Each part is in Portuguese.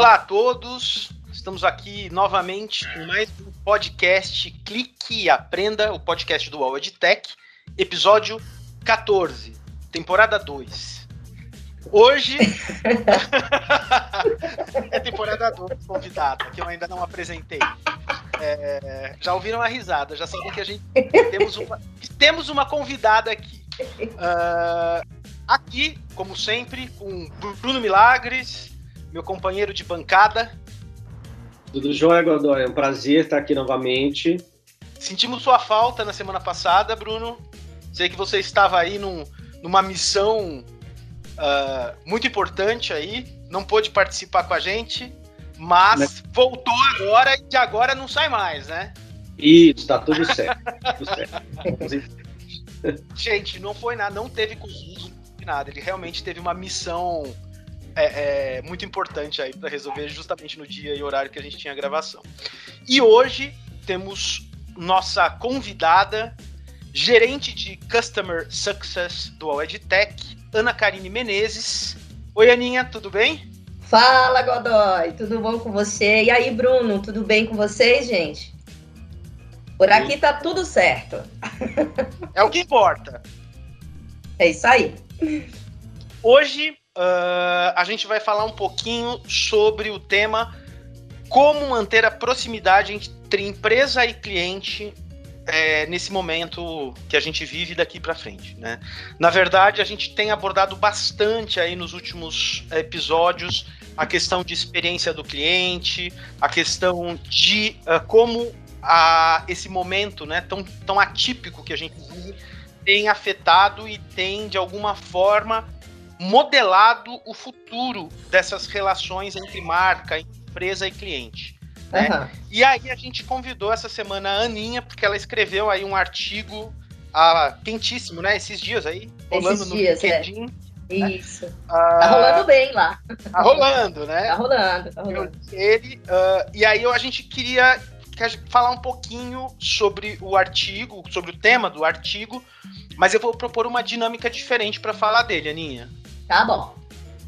Olá a todos, estamos aqui novamente com mais um podcast Clique e Aprenda, o podcast do UOL EdTech, episódio 14, temporada 2. Hoje é temporada 2 convidada, que eu ainda não apresentei. É, já ouviram a risada, já sabem que a gente temos uma, temos uma convidada aqui. Uh, aqui, como sempre, com Bruno Milagres, meu companheiro de bancada. Tudo jóia, Godoy? É um prazer estar aqui novamente. Sentimos sua falta na semana passada, Bruno. Sei que você estava aí num, numa missão uh, muito importante aí, não pôde participar com a gente, mas, mas... voltou agora e agora não sai mais, né? Isso, tá tudo certo. tudo certo. gente, não foi nada, não teve Covid, nada. Ele realmente teve uma missão é, é muito importante aí para resolver justamente no dia e horário que a gente tinha a gravação. E hoje temos nossa convidada, gerente de Customer Success do EdTech, Ana Karine Menezes. Oi, Aninha, tudo bem? Fala, Godoy, tudo bom com você? E aí, Bruno, tudo bem com vocês, gente? Por aqui tá tudo certo. É o que importa. É isso aí. Hoje uh, a gente vai falar um pouquinho sobre o tema como manter a proximidade entre empresa e cliente é, nesse momento que a gente vive daqui para frente, né? Na verdade, a gente tem abordado bastante aí nos últimos episódios a questão de experiência do cliente, a questão de uh, como a, esse momento, né, tão, tão atípico que a gente vive, tem afetado e tem de alguma forma modelado o futuro dessas relações entre marca, empresa e cliente. Né? Uhum. E aí a gente convidou essa semana a Aninha, porque ela escreveu aí um artigo ah, quentíssimo, né? Esses dias aí, rolando Esses dias, no é. LinkedIn. É. Isso. Ah, tá rolando bem lá. Tá rolando, né? Tá rolando, tá rolando. Ele, uh, e aí a gente queria falar um pouquinho sobre o artigo, sobre o tema do artigo, mas eu vou propor uma dinâmica diferente para falar dele, Aninha. Tá bom.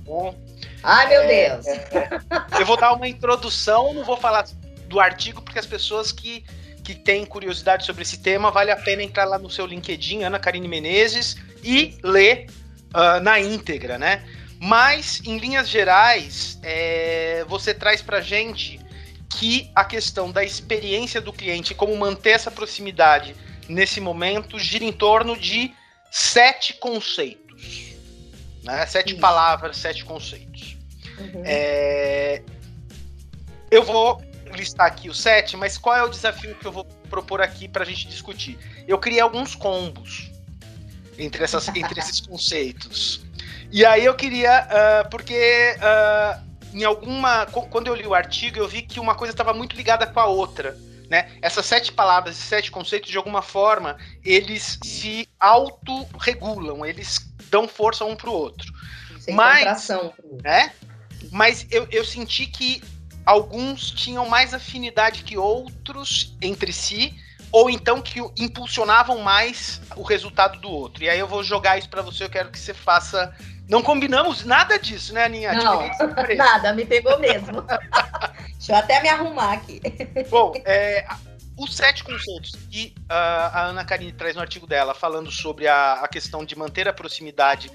Bom. Ai, meu é, Deus. É, é. eu vou dar uma introdução, não vou falar do artigo, porque as pessoas que, que têm curiosidade sobre esse tema, vale a pena entrar lá no seu LinkedIn, Ana Karine Menezes, e ler uh, na íntegra, né? Mas, em linhas gerais, é, você traz pra gente que a questão da experiência do cliente, como manter essa proximidade nesse momento, gira em torno de sete conceitos. Né? Sete Isso. palavras, sete conceitos. Uhum. É... Eu vou listar aqui os sete, mas qual é o desafio que eu vou propor aqui para a gente discutir? Eu criei alguns combos entre, essas, entre esses conceitos. E aí eu queria, uh, porque uh, em alguma. Quando eu li o artigo, eu vi que uma coisa estava muito ligada com a outra. Né? Essas sete palavras, esses sete conceitos, de alguma forma, eles se autorregulam, eles dão força um pro outro. Sem Mas, né? Mas eu, eu senti que alguns tinham mais afinidade que outros entre si, ou então que impulsionavam mais o resultado do outro. E aí eu vou jogar isso para você, eu quero que você faça. Não combinamos nada disso, né, Aninha? Não, nada, me pegou mesmo. Deixa eu até me arrumar aqui. Bom, é, os sete conceitos que uh, a Ana Karine traz no artigo dela, falando sobre a, a questão de manter a proximidade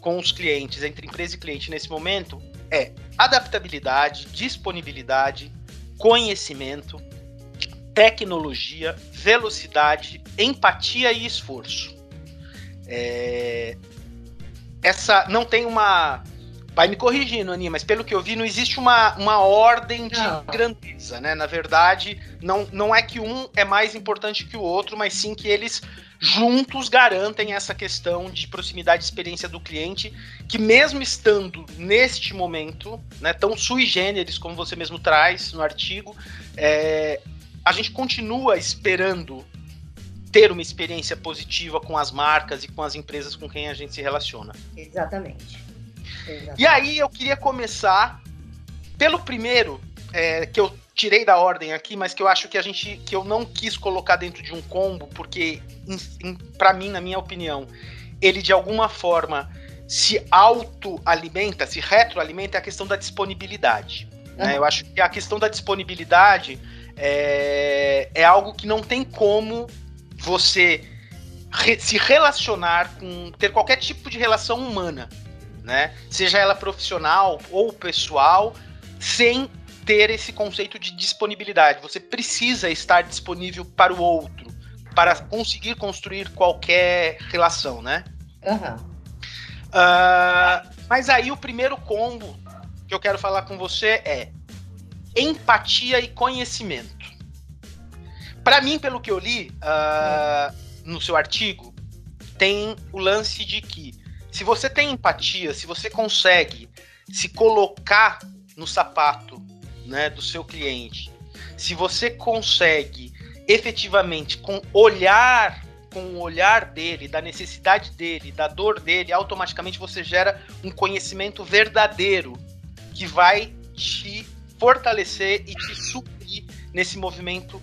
com os clientes, entre empresa e cliente nesse momento, é adaptabilidade, disponibilidade, conhecimento, tecnologia, velocidade, empatia e esforço. É... Essa não tem uma Vai me corrigindo, Aninha, mas pelo que eu vi, não existe uma, uma ordem de não. grandeza, né? Na verdade, não, não é que um é mais importante que o outro, mas sim que eles juntos garantem essa questão de proximidade e experiência do cliente, que mesmo estando neste momento, né, tão sui generis, como você mesmo traz no artigo, é, a gente continua esperando ter uma experiência positiva com as marcas e com as empresas com quem a gente se relaciona. Exatamente. E aí eu queria começar pelo primeiro, é, que eu tirei da ordem aqui, mas que eu acho que a gente que eu não quis colocar dentro de um combo, porque para mim, na minha opinião, ele de alguma forma se autoalimenta, se retroalimenta é a questão da disponibilidade. Uhum. Né? Eu acho que a questão da disponibilidade é, é algo que não tem como você re, se relacionar com ter qualquer tipo de relação humana, né? Seja ela profissional ou pessoal, sem ter esse conceito de disponibilidade. Você precisa estar disponível para o outro para conseguir construir qualquer relação, né? Uhum. Uh, mas aí o primeiro combo que eu quero falar com você é empatia e conhecimento. Para mim, pelo que eu li uh, no seu artigo, tem o lance de que se você tem empatia, se você consegue se colocar no sapato né, do seu cliente, se você consegue efetivamente com olhar com o olhar dele, da necessidade dele, da dor dele, automaticamente você gera um conhecimento verdadeiro que vai te fortalecer e te suprir nesse movimento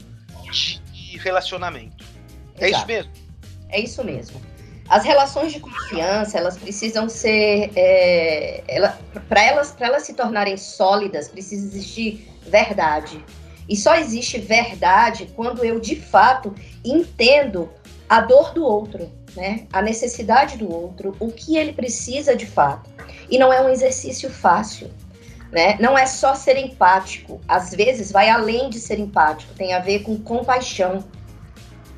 de relacionamento. Exato. É isso mesmo? É isso mesmo. As relações de confiança, elas precisam ser. É, ela, para elas, elas se tornarem sólidas, precisa existir verdade. E só existe verdade quando eu, de fato, entendo a dor do outro, né? A necessidade do outro, o que ele precisa de fato. E não é um exercício fácil, né? Não é só ser empático. Às vezes vai além de ser empático, tem a ver com compaixão,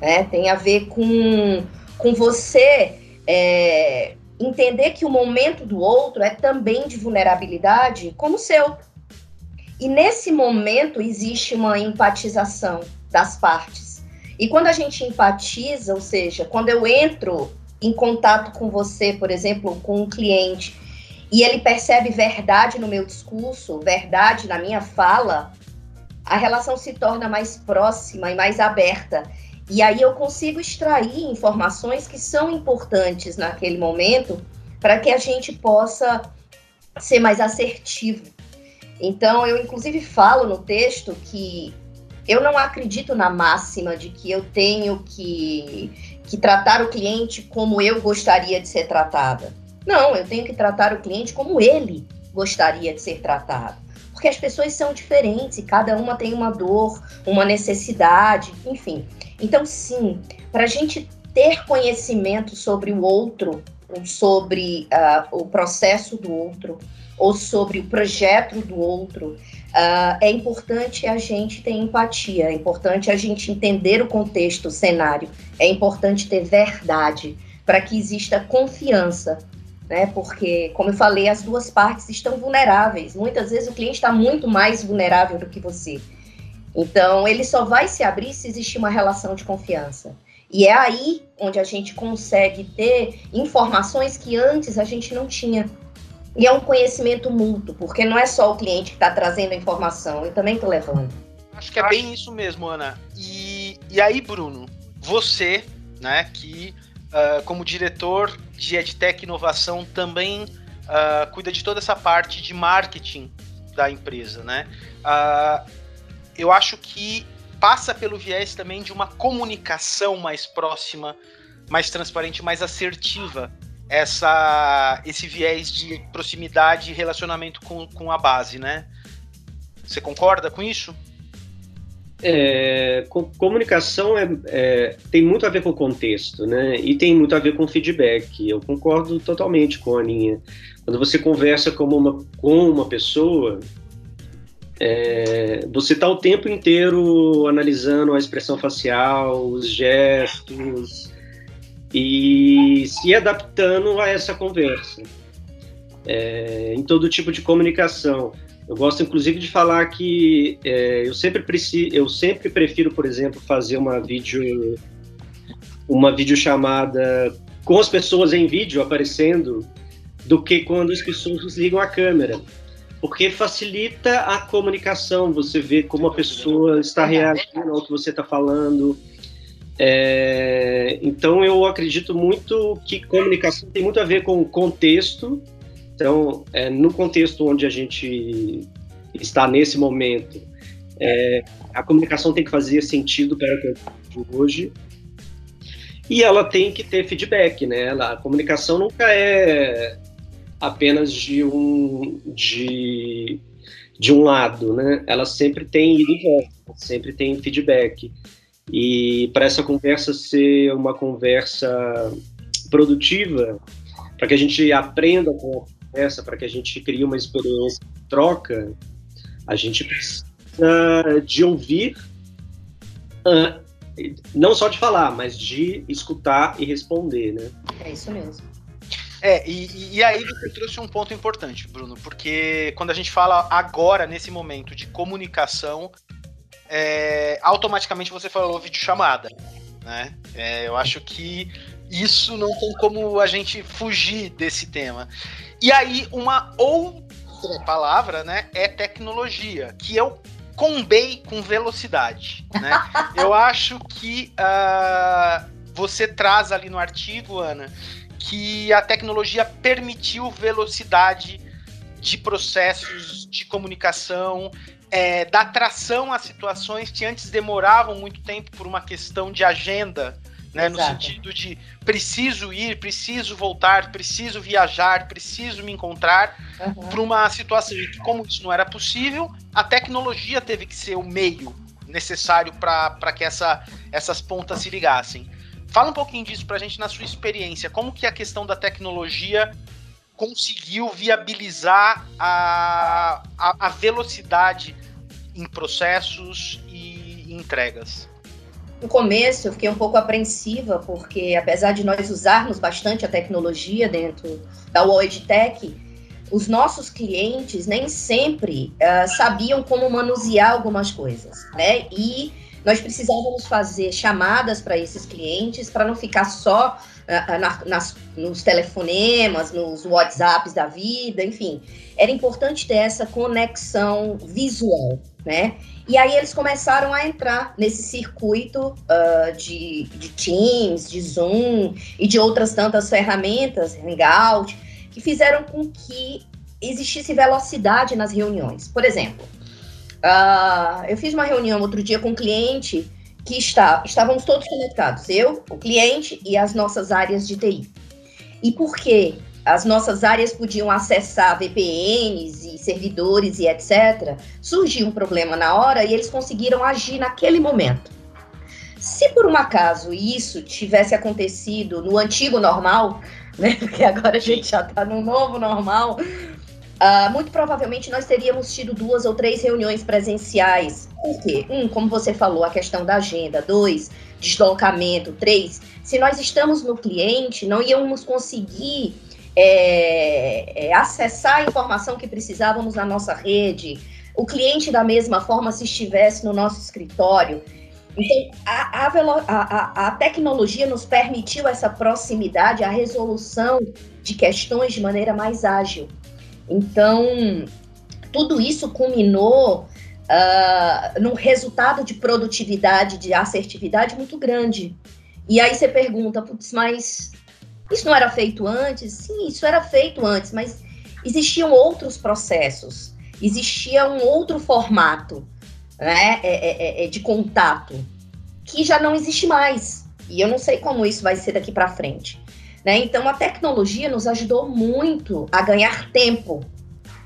né? Tem a ver com, com você é, entender que o momento do outro é também de vulnerabilidade como o seu. E nesse momento existe uma empatização das partes. E quando a gente empatiza, ou seja, quando eu entro em contato com você, por exemplo, com um cliente, e ele percebe verdade no meu discurso, verdade na minha fala, a relação se torna mais próxima e mais aberta. E aí eu consigo extrair informações que são importantes naquele momento para que a gente possa ser mais assertivo. Então, eu inclusive falo no texto que eu não acredito na máxima de que eu tenho que, que tratar o cliente como eu gostaria de ser tratada. Não, eu tenho que tratar o cliente como ele gostaria de ser tratado. Porque as pessoas são diferentes e cada uma tem uma dor, uma necessidade, enfim. Então, sim, para a gente ter conhecimento sobre o outro, sobre uh, o processo do outro, ou sobre o projeto do outro, uh, é importante a gente ter empatia, é importante a gente entender o contexto, o cenário, é importante ter verdade para que exista confiança, né? Porque, como eu falei, as duas partes estão vulneráveis. Muitas vezes o cliente está muito mais vulnerável do que você. Então, ele só vai se abrir se existir uma relação de confiança. E é aí onde a gente consegue ter informações que antes a gente não tinha. E é um conhecimento mútuo, porque não é só o cliente que está trazendo a informação, eu também estou levando. Acho que é bem isso mesmo, Ana. E, e aí, Bruno, você, né, que uh, como diretor de EdTech Inovação também uh, cuida de toda essa parte de marketing da empresa, né? Uh, eu acho que passa pelo viés também de uma comunicação mais próxima, mais transparente, mais assertiva essa, esse viés de proximidade e relacionamento com, com a base, né? Você concorda com isso? É, comunicação é, é, tem muito a ver com o contexto, né? E tem muito a ver com feedback. Eu concordo totalmente com a Aninha. Quando você conversa com uma, com uma pessoa, é, você está o tempo inteiro analisando a expressão facial, os gestos, e se adaptando a essa conversa. É, em todo tipo de comunicação. Eu gosto, inclusive, de falar que é, eu, sempre preciso, eu sempre prefiro, por exemplo, fazer uma vídeo uma videochamada com as pessoas em vídeo aparecendo do que quando as pessoas desligam a câmera. Porque facilita a comunicação, você vê como a pessoa está reagindo ao que você está falando, é, então eu acredito muito que comunicação tem muito a ver com contexto. Então, é, no contexto onde a gente está nesse momento, é, a comunicação tem que fazer sentido para o que hoje e ela tem que ter feedback, né? A comunicação nunca é apenas de um de, de um lado, né? Ela sempre tem sempre tem feedback. E para essa conversa ser uma conversa produtiva, para que a gente aprenda com a conversa, para que a gente crie uma experiência de troca, a gente precisa de ouvir, uh, não só de falar, mas de escutar e responder, né? É isso mesmo. É, e, e aí você trouxe um ponto importante, Bruno, porque quando a gente fala agora, nesse momento de comunicação, é, automaticamente você falou videochamada, né? É, eu acho que isso não tem como a gente fugir desse tema. E aí, uma outra palavra, né, é tecnologia, que eu combei com velocidade, né? eu acho que uh, você traz ali no artigo, Ana, que a tecnologia permitiu velocidade de processos de comunicação, é, da tração a situações que antes demoravam muito tempo por uma questão de agenda, né, no sentido de preciso ir, preciso voltar, preciso viajar, preciso me encontrar uhum. para uma situação em que, como isso não era possível, a tecnologia teve que ser o meio necessário para que essa, essas pontas se ligassem. Fala um pouquinho disso para a gente na sua experiência. Como que a questão da tecnologia conseguiu viabilizar a, a, a velocidade em processos e entregas? No começo eu fiquei um pouco apreensiva, porque apesar de nós usarmos bastante a tecnologia dentro da World Tech, os nossos clientes nem sempre uh, sabiam como manusear algumas coisas, né? E nós precisávamos fazer chamadas para esses clientes para não ficar só uh, na, nas, nos telefonemas, nos WhatsApps da vida, enfim. Era importante ter essa conexão visual, né? E aí eles começaram a entrar nesse circuito uh, de, de Teams, de Zoom e de outras tantas ferramentas, Hangout, que fizeram com que existisse velocidade nas reuniões. Por exemplo, Uh, eu fiz uma reunião outro dia com um cliente que está, estávamos todos conectados, eu, o cliente e as nossas áreas de TI. E por que as nossas áreas podiam acessar VPNs e servidores e etc., surgiu um problema na hora e eles conseguiram agir naquele momento. Se por um acaso isso tivesse acontecido no antigo normal, né, porque agora a gente já está no novo normal, Uh, muito provavelmente nós teríamos tido duas ou três reuniões presenciais. Por quê? Um, como você falou, a questão da agenda. Dois, deslocamento. Três, se nós estamos no cliente, não íamos conseguir é, é, acessar a informação que precisávamos na nossa rede. O cliente, da mesma forma, se estivesse no nosso escritório. Então, a, a, a tecnologia nos permitiu essa proximidade, a resolução de questões de maneira mais ágil. Então, tudo isso culminou uh, num resultado de produtividade, de assertividade muito grande. E aí você pergunta, putz, mas isso não era feito antes? Sim, isso era feito antes, mas existiam outros processos, existia um outro formato né, é, é, é, é de contato que já não existe mais. E eu não sei como isso vai ser daqui para frente. Né? Então, a tecnologia nos ajudou muito a ganhar tempo.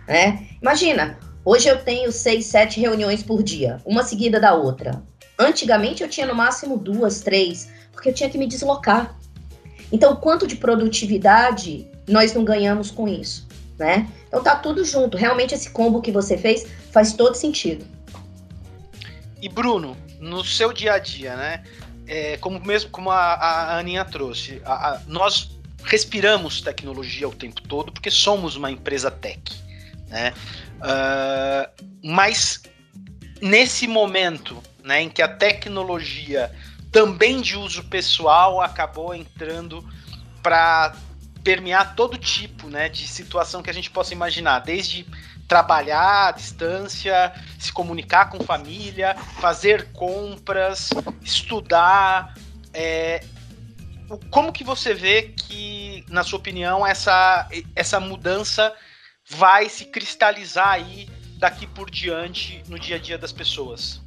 Né? Imagina, hoje eu tenho seis, sete reuniões por dia, uma seguida da outra. Antigamente eu tinha no máximo duas, três, porque eu tinha que me deslocar. Então, quanto de produtividade nós não ganhamos com isso, né? Então tá tudo junto. Realmente esse combo que você fez faz todo sentido. E Bruno, no seu dia a dia, né? É, como mesmo como a, a Aninha trouxe, a, a, nós respiramos tecnologia o tempo todo porque somos uma empresa tech, né? Uh, mas nesse momento, né, em que a tecnologia também de uso pessoal acabou entrando para permear todo tipo, né, de situação que a gente possa imaginar, desde trabalhar à distância, se comunicar com família, fazer compras, estudar. É, como que você vê que, na sua opinião, essa, essa mudança vai se cristalizar aí daqui por diante no dia a dia das pessoas?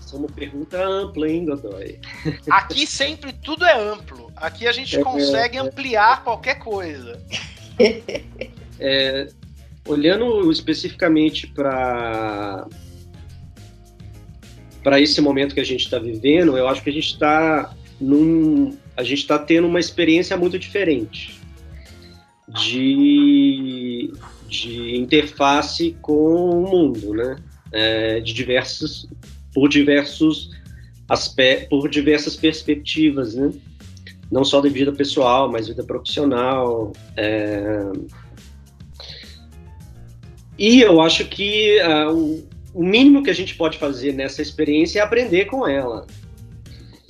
Essa é uma pergunta ampla, hein, Godoy? Aqui sempre tudo é amplo. Aqui a gente é, consegue é, ampliar qualquer coisa. É, olhando especificamente para para esse momento que a gente está vivendo, eu acho que a gente está num a gente está tendo uma experiência muito diferente de, de interface com o mundo, né? É, de diversos por diversos aspectos, por diversas perspectivas, né? Não só da vida pessoal, mas vida profissional. É... E eu acho que uh, o, o mínimo que a gente pode fazer nessa experiência é aprender com ela.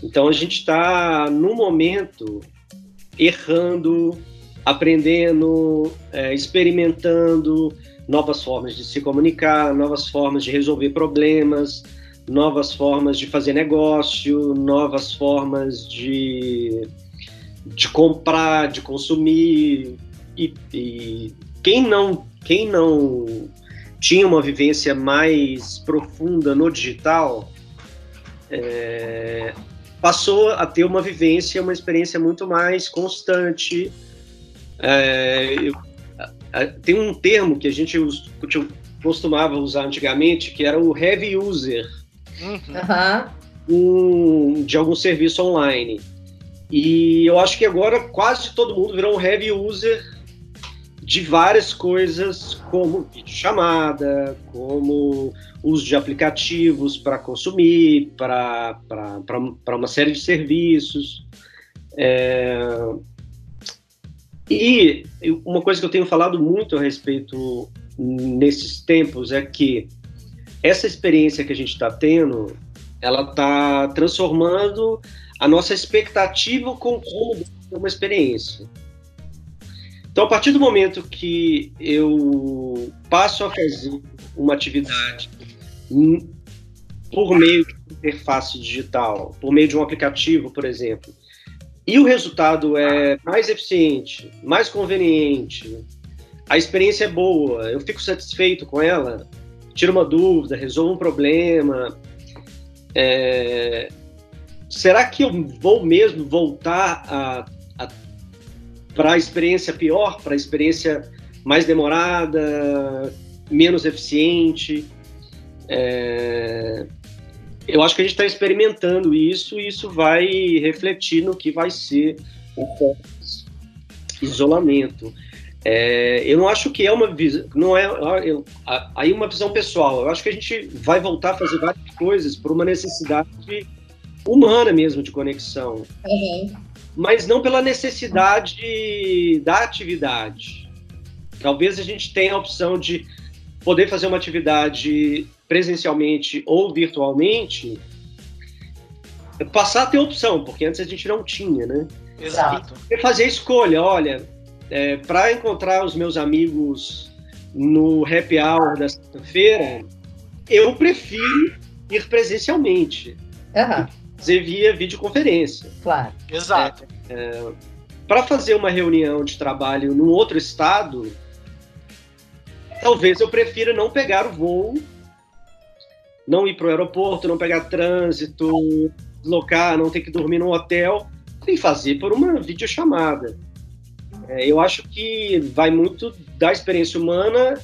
Então a gente está no momento errando, aprendendo, é, experimentando novas formas de se comunicar, novas formas de resolver problemas, novas formas de fazer negócio, novas formas de, de comprar, de consumir. E, e quem não quem não tinha uma vivência mais profunda no digital é, passou a ter uma vivência, uma experiência muito mais constante. É, eu, tem um termo que a gente costumava usar antigamente, que era o heavy user, uhum. um, de algum serviço online. E eu acho que agora quase todo mundo virou um heavy user de várias coisas, como chamada, como uso de aplicativos para consumir, para uma série de serviços. É... E uma coisa que eu tenho falado muito a respeito nesses tempos é que essa experiência que a gente está tendo, ela está transformando a nossa expectativa com como uma experiência. Então, a partir do momento que eu passo a fazer uma atividade por meio de interface digital, por meio de um aplicativo, por exemplo, e o resultado é mais eficiente, mais conveniente, a experiência é boa, eu fico satisfeito com ela, tiro uma dúvida, resolvo um problema. É... Será que eu vou mesmo voltar a para a experiência pior, para a experiência mais demorada, menos eficiente. É... Eu acho que a gente está experimentando isso e isso vai refletir no que vai ser o isolamento. É, eu não acho que é uma visão, não é eu, aí uma visão pessoal. Eu acho que a gente vai voltar a fazer várias coisas por uma necessidade humana mesmo de conexão. Uhum mas não pela necessidade da atividade. Talvez a gente tenha a opção de poder fazer uma atividade presencialmente ou virtualmente, passar a ter opção, porque antes a gente não tinha, né? Exato. E fazer a escolha, olha, é, para encontrar os meus amigos no happy hour da sexta-feira, eu prefiro ir presencialmente. Uhum fazer via videoconferência. Claro. Exato. É, é, para fazer uma reunião de trabalho num outro estado, talvez eu prefira não pegar o voo, não ir para o aeroporto, não pegar trânsito, deslocar, não ter que dormir no hotel, e fazer por uma videochamada. É, eu acho que vai muito da experiência humana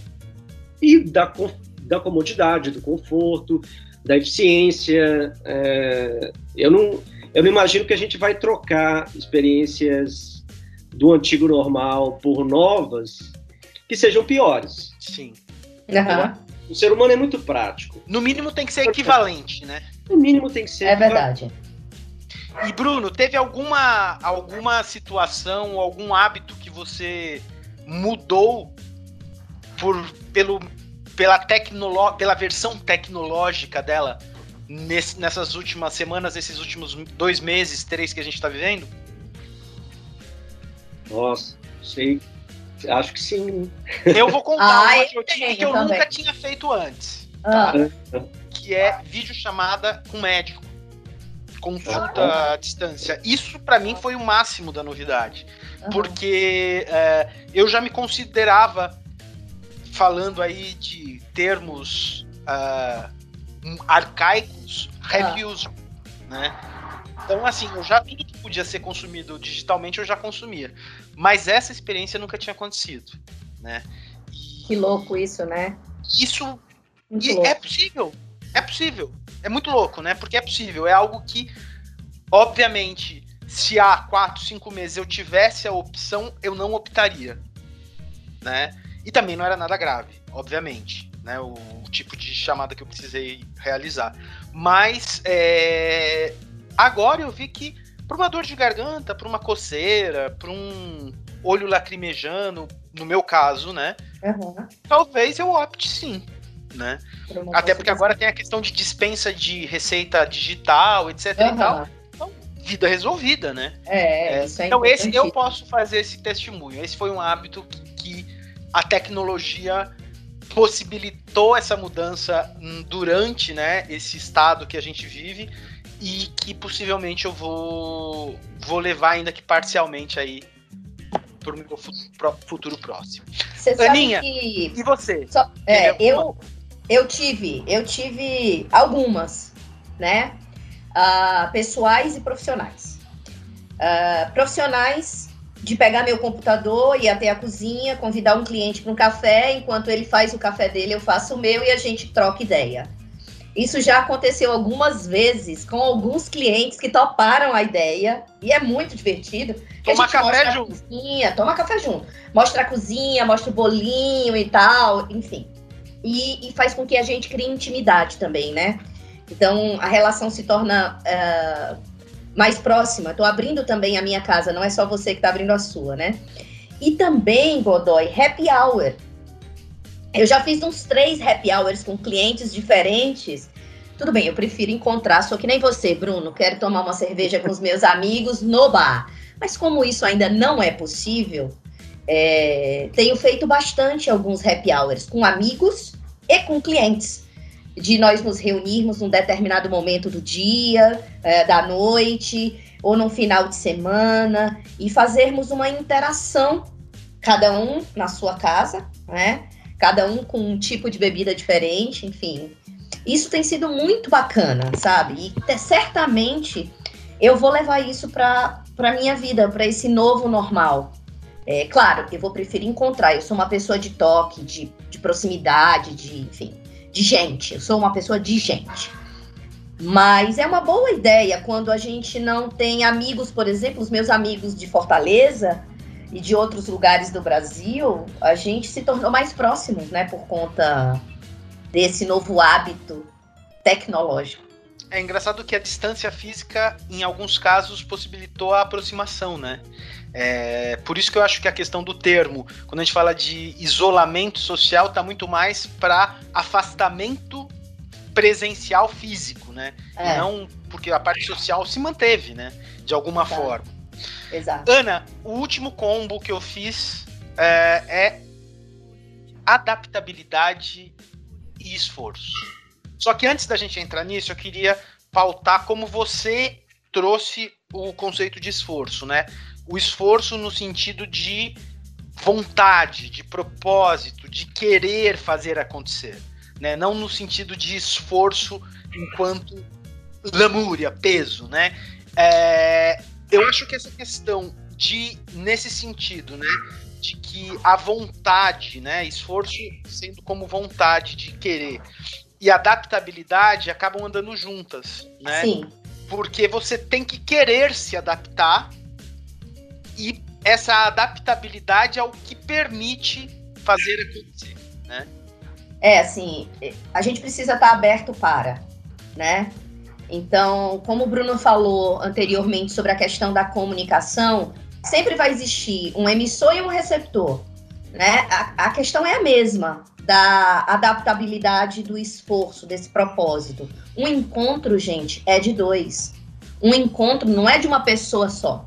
e da, da comodidade, do conforto, da eficiência. É, eu, não, eu não imagino que a gente vai trocar experiências do antigo normal por novas que sejam piores. Sim. Uhum. O ser humano é muito prático. No mínimo tem que ser equivalente, né? No mínimo tem que ser. É verdade. E Bruno, teve alguma alguma situação, algum hábito que você mudou por pelo pela, tecnolo pela versão tecnológica dela nesse, nessas últimas semanas, esses últimos dois meses, três que a gente está vivendo? Nossa, sei. Acho que sim. Eu vou contar ah, uma que eu, tinha, que eu nunca tinha feito antes. Ah. Que é vídeo chamada com médico. Consulta ah. à distância. Isso para mim foi o máximo da novidade. Porque é, eu já me considerava falando aí de termos uh, arcaicos, reviews, ah. né? Então, assim, eu já tudo que podia ser consumido digitalmente eu já consumia. Mas essa experiência nunca tinha acontecido, né? Que louco isso, né? Isso é possível. É possível. É muito louco, né? Porque é possível. É algo que, obviamente, se há quatro, cinco meses eu tivesse a opção, eu não optaria. Né? E também não era nada grave, obviamente. Né? O, o tipo de chamada que eu precisei realizar. Mas é, agora eu vi que para uma dor de garganta, para uma coceira, para um olho lacrimejando, no meu caso, né? Uhum. Talvez eu opte sim, né? Até porque agora tem a questão de dispensa de receita digital, etc uhum. e tal. Então, vida resolvida, né? É, é é Então, esse eu posso fazer esse testemunho. Esse foi um hábito que a tecnologia possibilitou essa mudança durante né, esse estado que a gente vive e que possivelmente eu vou, vou levar ainda que parcialmente aí para o meu futuro próximo. Você Aninha, que... e você? Só, é, eu, eu tive, eu tive algumas, né? Uh, pessoais e profissionais. Uh, profissionais de pegar meu computador, ir até a cozinha, convidar um cliente para um café, enquanto ele faz o café dele, eu faço o meu e a gente troca ideia. Isso já aconteceu algumas vezes com alguns clientes que toparam a ideia e é muito divertido. Toma café junto. Cozinha, toma café junto. Mostra a cozinha, mostra o bolinho e tal, enfim. E, e faz com que a gente crie intimidade também, né? Então a relação se torna uh, mais próxima. Estou abrindo também a minha casa, não é só você que está abrindo a sua, né? E também, Godoy, happy hour. Eu já fiz uns três happy hours com clientes diferentes. Tudo bem, eu prefiro encontrar, sou que nem você, Bruno, quero tomar uma cerveja com os meus amigos no bar. Mas como isso ainda não é possível, é, tenho feito bastante alguns happy hours com amigos e com clientes de nós nos reunirmos num determinado momento do dia, é, da noite, ou num final de semana, e fazermos uma interação, cada um na sua casa, né? Cada um com um tipo de bebida diferente, enfim. Isso tem sido muito bacana, sabe? E certamente eu vou levar isso para a minha vida, para esse novo normal. É claro, eu vou preferir encontrar. Eu sou uma pessoa de toque, de, de proximidade, de, enfim, de gente. Eu sou uma pessoa de gente. Mas é uma boa ideia quando a gente não tem amigos, por exemplo, os meus amigos de Fortaleza e de outros lugares do Brasil, a gente se tornou mais próximos, né, por conta desse novo hábito tecnológico. É engraçado que a distância física, em alguns casos, possibilitou a aproximação, né? É, por isso que eu acho que a questão do termo, quando a gente fala de isolamento social, está muito mais para afastamento presencial físico, né? É. Não porque a parte social se manteve, né? De alguma Exato. forma. Exato. Ana, o último combo que eu fiz é, é adaptabilidade e esforço. Só que antes da gente entrar nisso, eu queria pautar como você trouxe o conceito de esforço, né? o esforço no sentido de vontade, de propósito, de querer fazer acontecer, né? Não no sentido de esforço enquanto lamúria, peso, né? É, eu acho que essa questão de nesse sentido, né, de que a vontade, né, esforço sendo como vontade de querer e adaptabilidade acabam andando juntas, né? Sim. Porque você tem que querer se adaptar e essa adaptabilidade é o que permite fazer acontecer, né? É, assim, a gente precisa estar aberto para, né? Então, como o Bruno falou anteriormente sobre a questão da comunicação, sempre vai existir um emissor e um receptor, né? A, a questão é a mesma da adaptabilidade do esforço, desse propósito. Um encontro, gente, é de dois. Um encontro não é de uma pessoa só.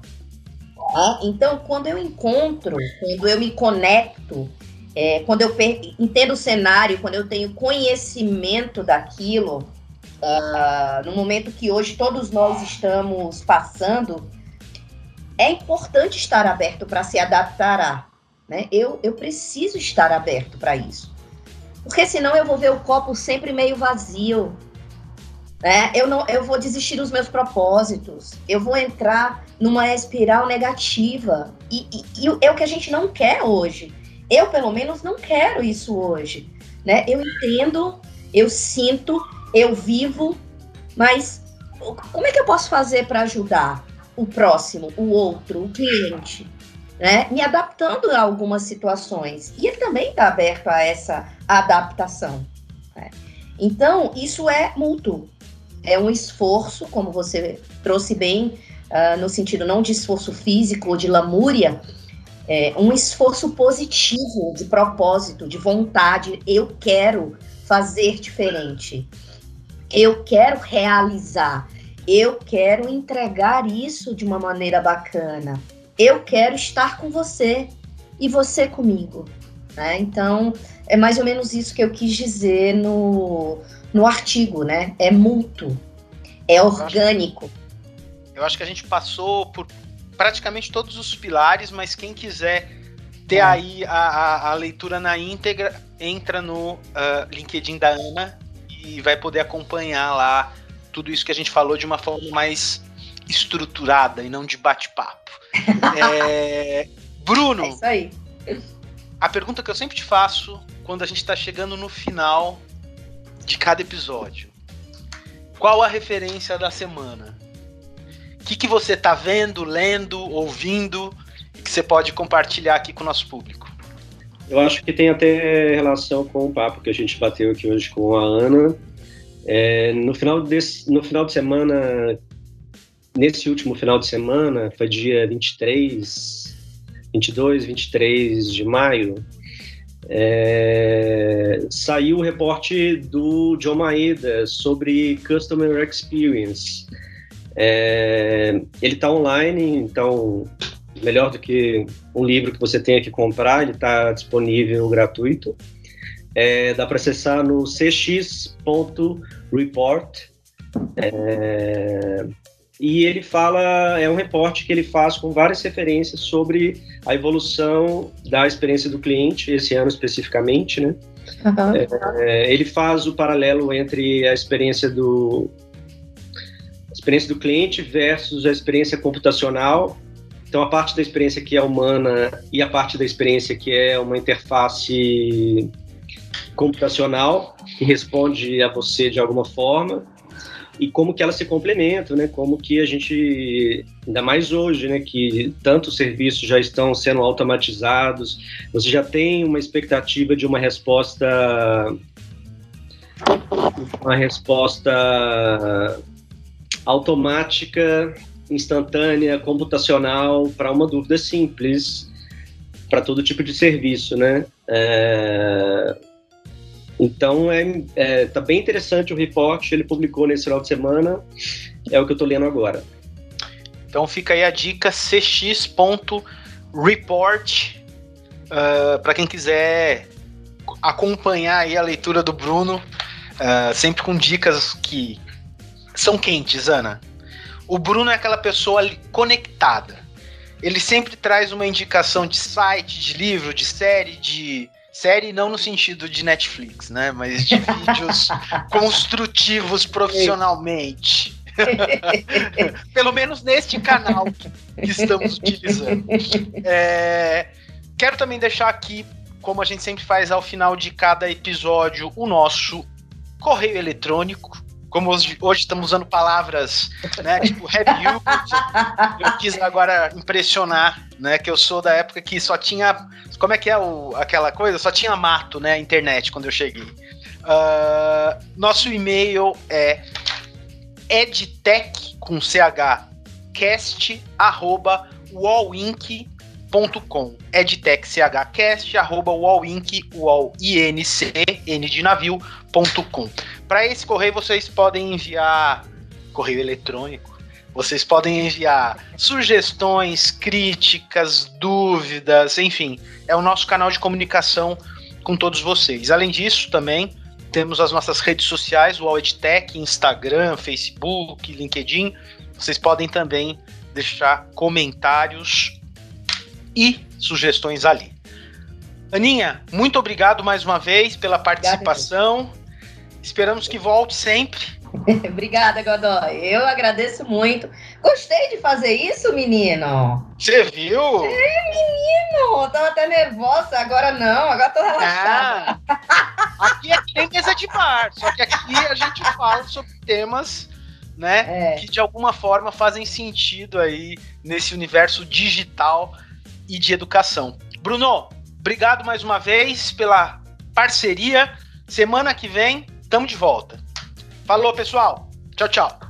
Tá? Então, quando eu encontro, quando eu me conecto, é, quando eu entendo o cenário, quando eu tenho conhecimento daquilo, uh, no momento que hoje todos nós estamos passando, é importante estar aberto para se adaptar a. Né? Eu, eu preciso estar aberto para isso. Porque senão eu vou ver o copo sempre meio vazio. Né? Eu, não, eu vou desistir dos meus propósitos. Eu vou entrar numa espiral negativa. E, e, e, é o que a gente não quer hoje. Eu, pelo menos, não quero isso hoje. Né? Eu entendo, eu sinto, eu vivo, mas como é que eu posso fazer para ajudar o próximo, o outro, o cliente? Né? Me adaptando a algumas situações. E ele também está aberto a essa adaptação. Né? Então, isso é mútuo. É um esforço, como você trouxe bem, uh, no sentido não de esforço físico ou de lamúria, é um esforço positivo, de propósito, de vontade. Eu quero fazer diferente. Eu quero realizar. Eu quero entregar isso de uma maneira bacana. Eu quero estar com você e você comigo. Né? Então, é mais ou menos isso que eu quis dizer no, no artigo, né? É mútuo, é orgânico. Eu acho que a gente passou por praticamente todos os pilares, mas quem quiser ter é. aí a, a, a, leitura na íntegra, entra no uh, LinkedIn da Ana e vai poder acompanhar lá tudo isso que a gente falou de uma forma mais estruturada e não de bate-papo. é, Bruno, é isso aí. a pergunta que eu sempre te faço quando a gente está chegando no final de cada episódio: qual a referência da semana? O que, que você está vendo, lendo, ouvindo e que você pode compartilhar aqui com o nosso público? Eu acho que tem até relação com o papo que a gente bateu aqui hoje com a Ana. É, no, final desse, no final de semana, nesse último final de semana, foi dia 23, 22, 23 de maio, é, saiu o reporte do John Maeda sobre Customer Experience. É, ele está online, então melhor do que um livro que você tenha que comprar, ele está disponível gratuito. É, dá para acessar no cx.report. É, e ele fala, é um reporte que ele faz com várias referências sobre a evolução da experiência do cliente, esse ano especificamente, né? Uhum. É, ele faz o paralelo entre a experiência do a experiência do cliente versus a experiência computacional. Então, a parte da experiência que é humana e a parte da experiência que é uma interface computacional que responde a você de alguma forma e como que elas se complementam, né? Como que a gente, ainda mais hoje, né? Que tantos serviços já estão sendo automatizados, você já tem uma expectativa de uma resposta, uma resposta automática, instantânea, computacional para uma dúvida simples, para todo tipo de serviço, né? É então é, é tá bem interessante o report, ele publicou nesse final de semana, é o que eu estou lendo agora. Então fica aí a dica cx.report uh, ah, para quem quiser acompanhar aí a leitura do Bruno, uh, sempre com dicas que são quentes, Ana. O Bruno é aquela pessoa conectada. Ele sempre traz uma indicação de site, de livro, de série, de Série não no sentido de Netflix, né? Mas de vídeos construtivos profissionalmente. Pelo menos neste canal que estamos utilizando. É, quero também deixar aqui, como a gente sempre faz ao final de cada episódio, o nosso correio eletrônico. Como hoje, hoje estamos usando palavras, né, tipo review, eu quis agora impressionar, né, que eu sou da época que só tinha como é que é o, aquela coisa? Só tinha mato, né? Internet quando eu cheguei. Uh, nosso e-mail é edtech com ch cast arroba wallink.com edtechchcast arroba wallink wallinc n de navio.com para esse correio vocês podem enviar correio eletrônico vocês podem enviar sugestões, críticas, dúvidas, enfim, é o nosso canal de comunicação com todos vocês. Além disso, também temos as nossas redes sociais, o EdTech, Instagram, Facebook, LinkedIn. Vocês podem também deixar comentários e sugestões ali. Aninha, muito obrigado mais uma vez pela participação. Esperamos que volte sempre Obrigada, Godoy. Eu agradeço muito. Gostei de fazer isso, menino. Você viu? É, menino. Tava até nervosa, agora não, agora tô relaxada. Ah, aqui é nem mesa de bar, só que aqui a gente fala sobre temas né, é. que de alguma forma fazem sentido aí nesse universo digital e de educação. Bruno, obrigado mais uma vez pela parceria. Semana que vem, estamos de volta. Falou, pessoal. Tchau, tchau.